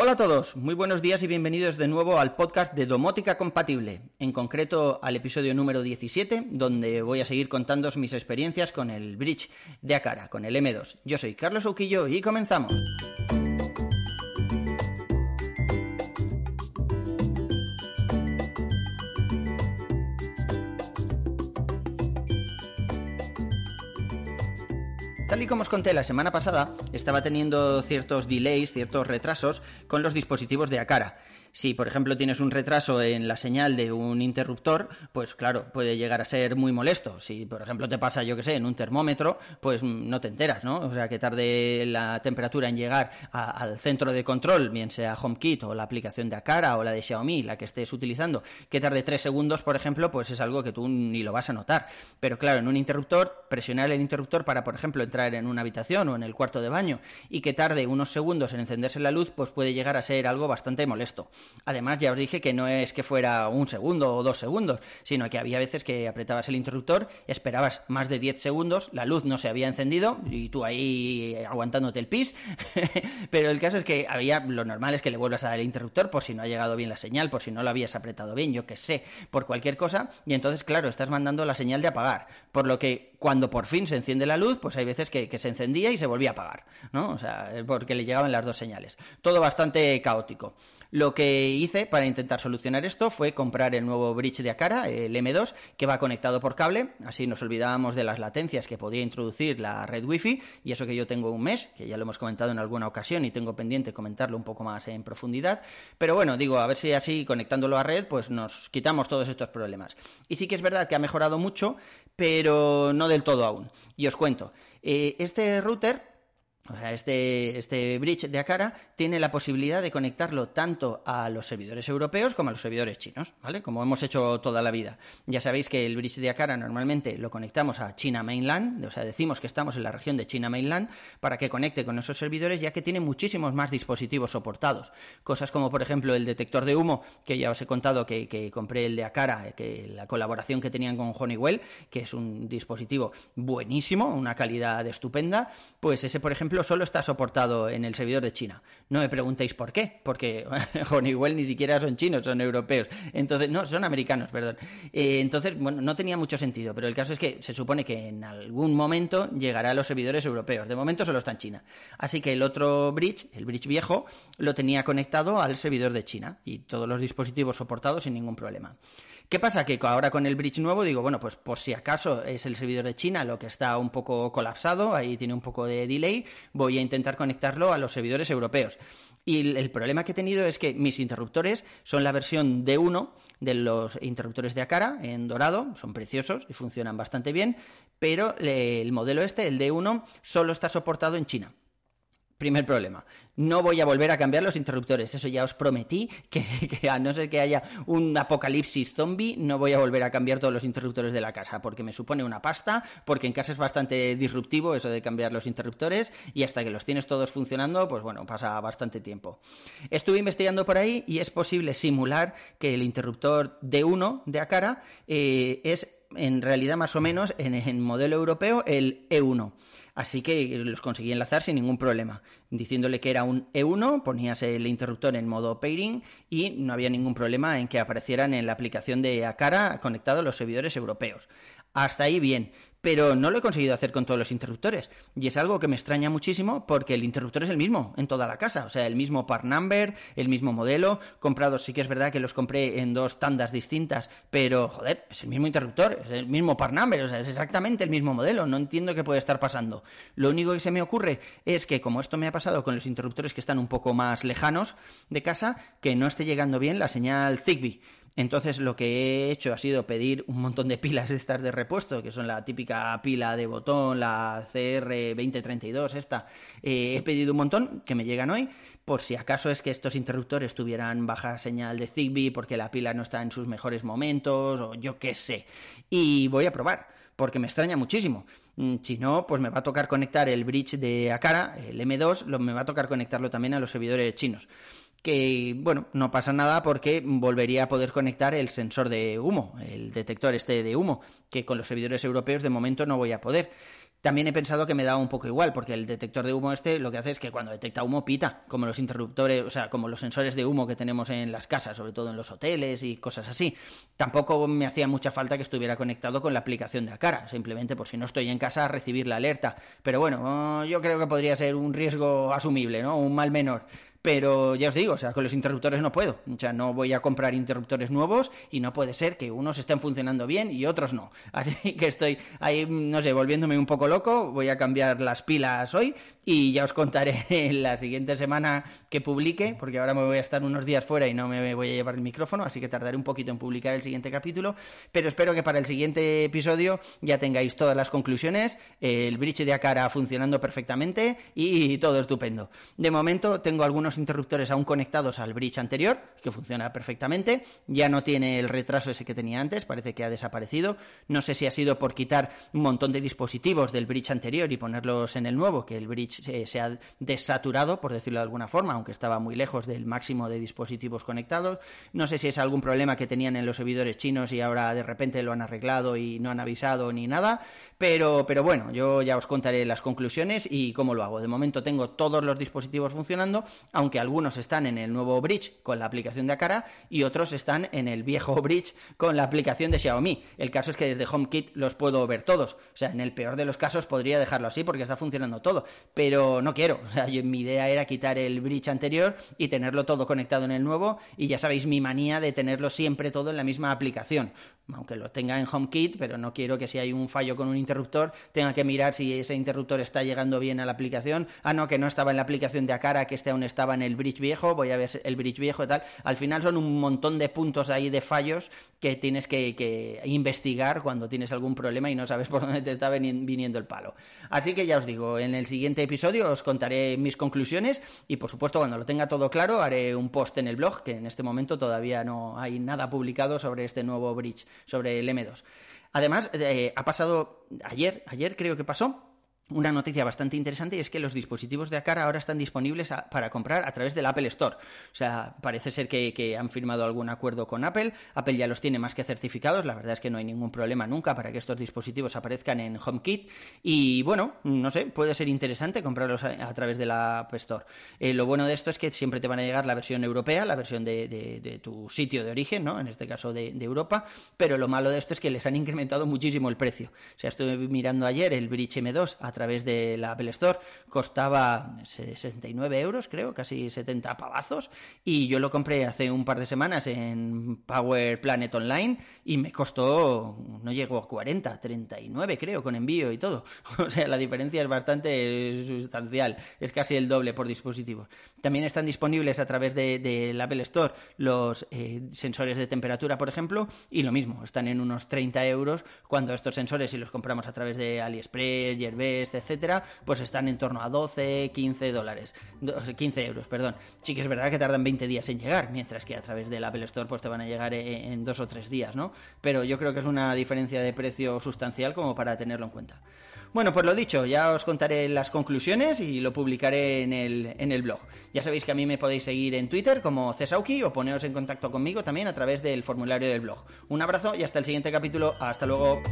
Hola a todos, muy buenos días y bienvenidos de nuevo al podcast de Domótica Compatible, en concreto al episodio número 17, donde voy a seguir contando mis experiencias con el bridge de Acara, con el M2. Yo soy Carlos Uquillo y comenzamos. Tal y como os conté la semana pasada, estaba teniendo ciertos delays, ciertos retrasos con los dispositivos de Acara. Si, por ejemplo, tienes un retraso en la señal de un interruptor, pues claro, puede llegar a ser muy molesto. Si, por ejemplo, te pasa, yo que sé, en un termómetro, pues no te enteras, ¿no? O sea, que tarde la temperatura en llegar al centro de control, bien sea HomeKit o la aplicación de Acara o la de Xiaomi, la que estés utilizando, que tarde tres segundos, por ejemplo, pues es algo que tú ni lo vas a notar. Pero claro, en un interruptor, presionar el interruptor para, por ejemplo, entrar en una habitación o en el cuarto de baño y que tarde unos segundos en encenderse la luz, pues puede llegar a ser algo bastante molesto. Además, ya os dije que no es que fuera un segundo o dos segundos, sino que había veces que apretabas el interruptor, esperabas más de 10 segundos, la luz no se había encendido y tú ahí aguantándote el pis. Pero el caso es que había, lo normal es que le vuelvas a dar el interruptor por si no ha llegado bien la señal, por si no lo habías apretado bien, yo que sé, por cualquier cosa. Y entonces, claro, estás mandando la señal de apagar. Por lo que cuando por fin se enciende la luz, pues hay veces que, que se encendía y se volvía a apagar, ¿no? O sea, porque le llegaban las dos señales. Todo bastante caótico. Lo que hice para intentar solucionar esto fue comprar el nuevo bridge de Acara, el M2, que va conectado por cable, así nos olvidábamos de las latencias que podía introducir la red Wi-Fi, y eso que yo tengo un mes, que ya lo hemos comentado en alguna ocasión y tengo pendiente comentarlo un poco más en profundidad, pero bueno, digo, a ver si así conectándolo a red, pues nos quitamos todos estos problemas. Y sí que es verdad que ha mejorado mucho, pero no del todo aún. Y os cuento, eh, este router o sea, este, este bridge de Acara tiene la posibilidad de conectarlo tanto a los servidores europeos como a los servidores chinos, ¿vale? Como hemos hecho toda la vida. Ya sabéis que el bridge de Acara normalmente lo conectamos a China Mainland, o sea, decimos que estamos en la región de China Mainland para que conecte con esos servidores, ya que tiene muchísimos más dispositivos soportados. Cosas como, por ejemplo, el detector de humo, que ya os he contado que, que compré el de Acara, que la colaboración que tenían con Honeywell, que es un dispositivo buenísimo, una calidad estupenda, pues ese, por ejemplo, solo está soportado en el servidor de China. No me preguntéis por qué, porque Honeywell ni siquiera son chinos, son europeos. Entonces, no, son americanos, perdón. Eh, entonces, bueno, no tenía mucho sentido, pero el caso es que se supone que en algún momento llegará a los servidores europeos. De momento solo está en China. Así que el otro bridge, el bridge viejo, lo tenía conectado al servidor de China y todos los dispositivos soportados sin ningún problema. ¿Qué pasa? Que ahora con el bridge nuevo digo, bueno, pues por si acaso es el servidor de China lo que está un poco colapsado, ahí tiene un poco de delay, voy a intentar conectarlo a los servidores europeos. Y el problema que he tenido es que mis interruptores son la versión D1 de los interruptores de Acara en dorado, son preciosos y funcionan bastante bien, pero el modelo este, el D1, solo está soportado en China. Primer problema. No voy a volver a cambiar los interruptores. Eso ya os prometí, que, a no ser que haya un apocalipsis zombie, no voy a volver a cambiar todos los interruptores de la casa, porque me supone una pasta, porque en casa es bastante disruptivo eso de cambiar los interruptores, y hasta que los tienes todos funcionando, pues bueno, pasa bastante tiempo. Estuve investigando por ahí y es posible simular que el interruptor D1 de Acara eh, es en realidad más o menos en el modelo europeo el E1. Así que los conseguí enlazar sin ningún problema. Diciéndole que era un E1, ponías el interruptor en modo pairing y no había ningún problema en que aparecieran en la aplicación de Acara conectado a los servidores europeos. Hasta ahí bien, pero no lo he conseguido hacer con todos los interruptores. Y es algo que me extraña muchísimo porque el interruptor es el mismo en toda la casa. O sea, el mismo part number, el mismo modelo. Comprados, sí que es verdad que los compré en dos tandas distintas, pero joder, es el mismo interruptor, es el mismo part number, o sea, es exactamente el mismo modelo. No entiendo qué puede estar pasando. Lo único que se me ocurre es que, como esto me ha pasado con los interruptores que están un poco más lejanos de casa, que no esté llegando bien la señal Zigbee. Entonces lo que he hecho ha sido pedir un montón de pilas estas de repuesto, que son la típica pila de botón, la CR2032, esta. Eh, he pedido un montón que me llegan hoy, por si acaso es que estos interruptores tuvieran baja señal de Zigbee porque la pila no está en sus mejores momentos o yo qué sé. Y voy a probar porque me extraña muchísimo. Mm, si no, pues me va a tocar conectar el bridge de Akara, el M2, lo, me va a tocar conectarlo también a los servidores chinos que bueno, no pasa nada porque volvería a poder conectar el sensor de humo, el detector este de humo, que con los servidores europeos de momento no voy a poder. También he pensado que me da un poco igual, porque el detector de humo este lo que hace es que cuando detecta humo pita, como los interruptores, o sea, como los sensores de humo que tenemos en las casas, sobre todo en los hoteles y cosas así. Tampoco me hacía mucha falta que estuviera conectado con la aplicación de Acara, simplemente por si no estoy en casa a recibir la alerta. Pero bueno, yo creo que podría ser un riesgo asumible, ¿no? Un mal menor. Pero ya os digo, o sea, con los interruptores no puedo. O sea, no voy a comprar interruptores nuevos y no puede ser que unos estén funcionando bien y otros no. Así que estoy ahí, no sé, volviéndome un poco loco. Voy a cambiar las pilas hoy y ya os contaré en la siguiente semana que publique, porque ahora me voy a estar unos días fuera y no me voy a llevar el micrófono, así que tardaré un poquito en publicar el siguiente capítulo. Pero espero que para el siguiente episodio ya tengáis todas las conclusiones, el bridge de Acara funcionando perfectamente y todo estupendo. De momento tengo algunos interruptores aún conectados al bridge anterior, que funciona perfectamente. Ya no tiene el retraso ese que tenía antes, parece que ha desaparecido. No sé si ha sido por quitar un montón de dispositivos del bridge anterior y ponerlos en el nuevo, que el bridge se, ha desaturado, por decirlo de alguna forma, aunque estaba muy lejos del máximo de dispositivos conectados. No sé si es algún problema que tenían en los servidores chinos y ahora de repente lo han arreglado y no han avisado ni nada. Pero, pero bueno, yo ya os contaré las conclusiones y cómo lo hago. De momento tengo todos los dispositivos funcionando, aunque algunos están en el nuevo Bridge con la aplicación de Acara y otros están en el viejo Bridge con la aplicación de Xiaomi. El caso es que desde HomeKit los puedo ver todos. O sea, en el peor de los casos podría dejarlo así porque está funcionando todo, pero no quiero. O sea, mi idea era quitar el Bridge anterior y tenerlo todo conectado en el nuevo y ya sabéis mi manía de tenerlo siempre todo en la misma aplicación aunque lo tenga en HomeKit, pero no quiero que si hay un fallo con un interruptor tenga que mirar si ese interruptor está llegando bien a la aplicación. Ah, no, que no estaba en la aplicación de Acara, que este aún estaba en el bridge viejo, voy a ver el bridge viejo y tal. Al final son un montón de puntos ahí de fallos que tienes que, investigar cuando tienes algún problema y no sabes por dónde te está viniendo el palo. Así que ya os digo, en el siguiente episodio os contaré mis conclusiones y por supuesto cuando lo tenga todo claro haré un post en el blog, que en este momento todavía no hay nada publicado sobre este nuevo bridge sobre el M2. Además, eh, ha pasado ayer, ayer creo que pasó, una noticia bastante interesante y es que los dispositivos de Acara ahora están disponibles para comprar a través del Apple Store. O sea, parece ser que, han firmado algún acuerdo con Apple. Apple ya los tiene más que certificados. La verdad es que no hay ningún problema nunca para que estos dispositivos aparezcan en HomeKit. Y bueno, no sé, puede ser interesante comprarlos a, través del App Store. Eh, lo bueno de esto es que siempre te van a llegar la versión europea, la versión de, tu sitio de origen, ¿no? En este caso de, Europa. Pero lo malo de esto es que les han incrementado muchísimo el precio. O sea, estuve mirando ayer el Bridge M2 a través de la Apple Store costaba 69 euros, creo, casi 70 pavazos, y yo lo compré hace un par de semanas en Power Planet Online y me costó, no llegó a 40, 39 creo, con envío y todo. O sea, la diferencia es bastante sustancial, es casi el doble por dispositivo. También están disponibles a través de, la Apple Store los eh, sensores de temperatura, por ejemplo, y lo mismo, están en unos 30 euros cuando estos sensores, si los compramos a través de AliExpress, Etcétera, pues están en torno a 12, 15 dólares, 15 euros, perdón. Sí que es verdad que tardan 20 días en llegar, mientras que a través del Apple Store pues te van a llegar en, en dos o tres días, ¿no? Pero yo creo que es una diferencia de precio sustancial como para tenerlo en cuenta. Bueno, pues lo dicho, ya os contaré las conclusiones y lo publicaré en el, en el blog. Ya sabéis que a mí me podéis seguir en Twitter como Cesauki o poneros en contacto conmigo también a través del formulario del blog. Un abrazo y hasta el siguiente capítulo. Hasta luego.